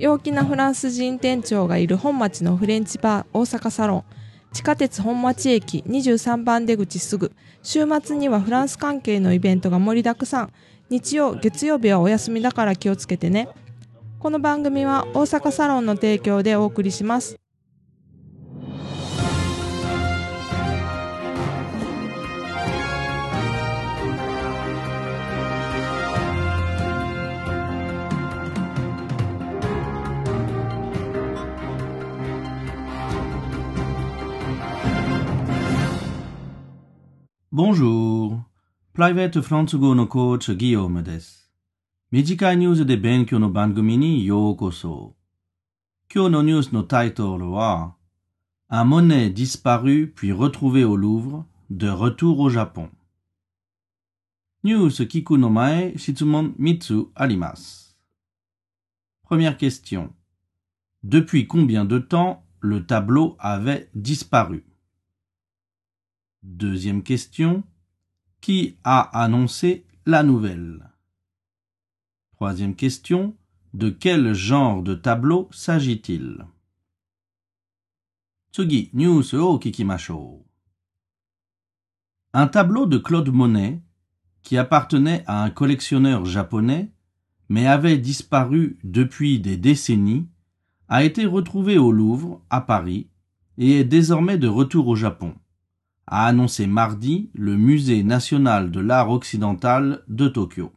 陽気なフランス人店長がいる本町のフレンチバー大阪サロン。地下鉄本町駅23番出口すぐ。週末にはフランス関係のイベントが盛りだくさん。日曜月曜日はお休みだから気をつけてね。この番組は大阪サロンの提供でお送りします。ボンジュール。プライベートフランス語のコーチギヨームです。短いニュースで勉強の番組にようこそ。今日のニュースのタイトルは、Un monnaie disparu puis retrouvé au Louvre, de retour au Japon. ニュース聞くの前、質問3つあります。Première question. Depuis combien de temps le tableau avait disparu? Deuxième question. Qui a annoncé la nouvelle? Troisième question. De quel genre de tableau s'agit-il? Tsugi, news o kikimashou. Un tableau de Claude Monet, qui appartenait à un collectionneur japonais, mais avait disparu depuis des décennies, a été retrouvé au Louvre, à Paris, et est désormais de retour au Japon a annoncé mardi le Musée national de l'art occidental de Tokyo.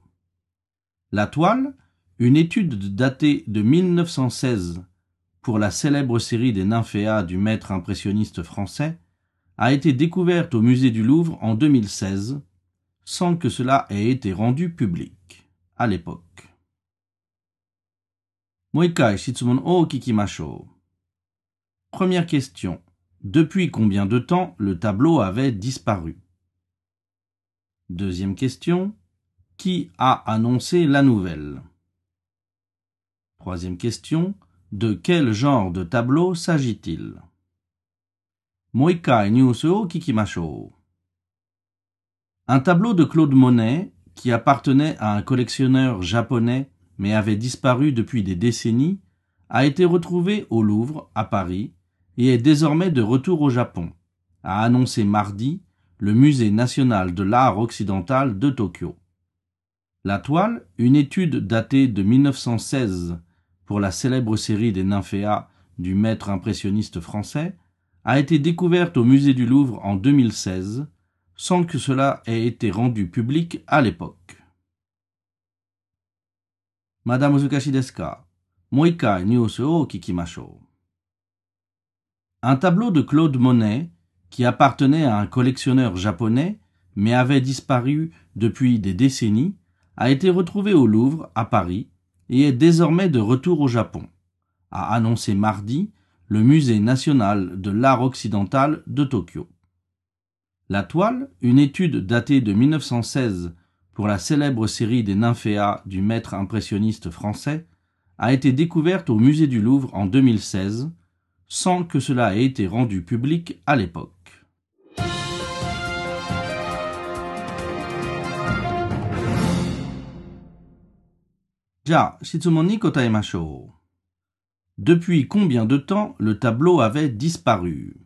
La toile, une étude datée de 1916 pour la célèbre série des nymphéas du maître impressionniste français, a été découverte au musée du Louvre en 2016, sans que cela ait été rendu public à l'époque. Première question. Depuis combien de temps le tableau avait disparu? Deuxième question. Qui a annoncé la nouvelle? Troisième question. De quel genre de tableau s'agit-il? Un tableau de Claude Monet, qui appartenait à un collectionneur japonais mais avait disparu depuis des décennies, a été retrouvé au Louvre, à Paris, et est désormais de retour au Japon, a annoncé mardi le Musée national de l'art occidental de Tokyo. La toile, une étude datée de 1916 pour la célèbre série des nymphéas du maître impressionniste français, a été découverte au musée du Louvre en 2016, sans que cela ait été rendu public à l'époque. Madame. Un tableau de Claude Monet, qui appartenait à un collectionneur japonais, mais avait disparu depuis des décennies, a été retrouvé au Louvre, à Paris, et est désormais de retour au Japon, a annoncé mardi le Musée national de l'art occidental de Tokyo. La toile, une étude datée de 1916 pour la célèbre série des nymphéas du maître impressionniste français, a été découverte au Musée du Louvre en 2016 sans que cela ait été rendu public à l'époque. Ja, Depuis combien de temps le tableau avait disparu?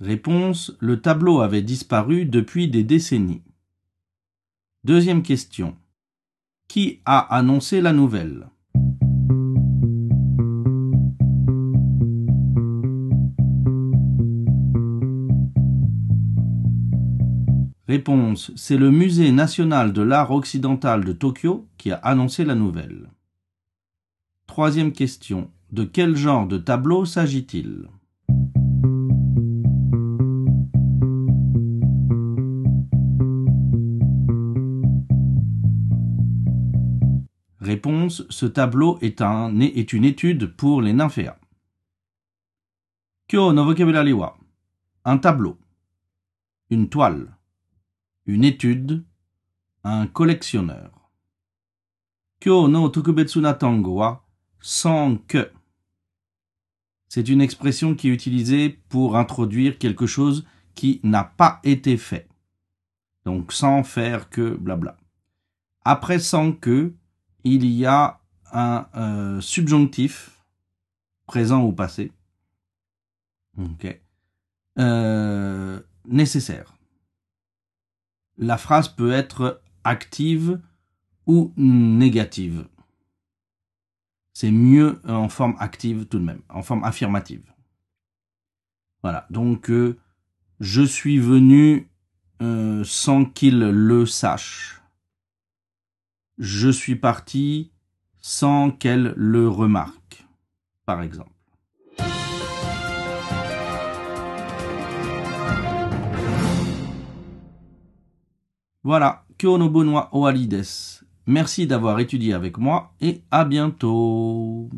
Réponse Le tableau avait disparu depuis des décennies. Deuxième question. Qui a annoncé la nouvelle? Réponse. C'est le Musée national de l'art occidental de Tokyo qui a annoncé la nouvelle. Troisième question. De quel genre de tableau s'agit-il? Ce tableau est une étude pour les nymphéas. Kyo no vocabulary wa? Un tableau, une toile, une étude, un collectionneur. Kyo no tokubetsu na tango wa? Sans que. C'est une expression qui est utilisée pour introduire quelque chose qui n'a pas été fait. Donc sans faire que blabla. Après sans que, il y a un euh, subjonctif présent ou passé. Ok. Euh, nécessaire. La phrase peut être active ou négative. C'est mieux en forme active tout de même, en forme affirmative. Voilà, donc euh, je suis venu euh, sans qu'il le sache. Je suis parti sans qu'elle le remarque, par exemple. Voilà, Kyono Bonwa Oalides. Merci d'avoir étudié avec moi et à bientôt.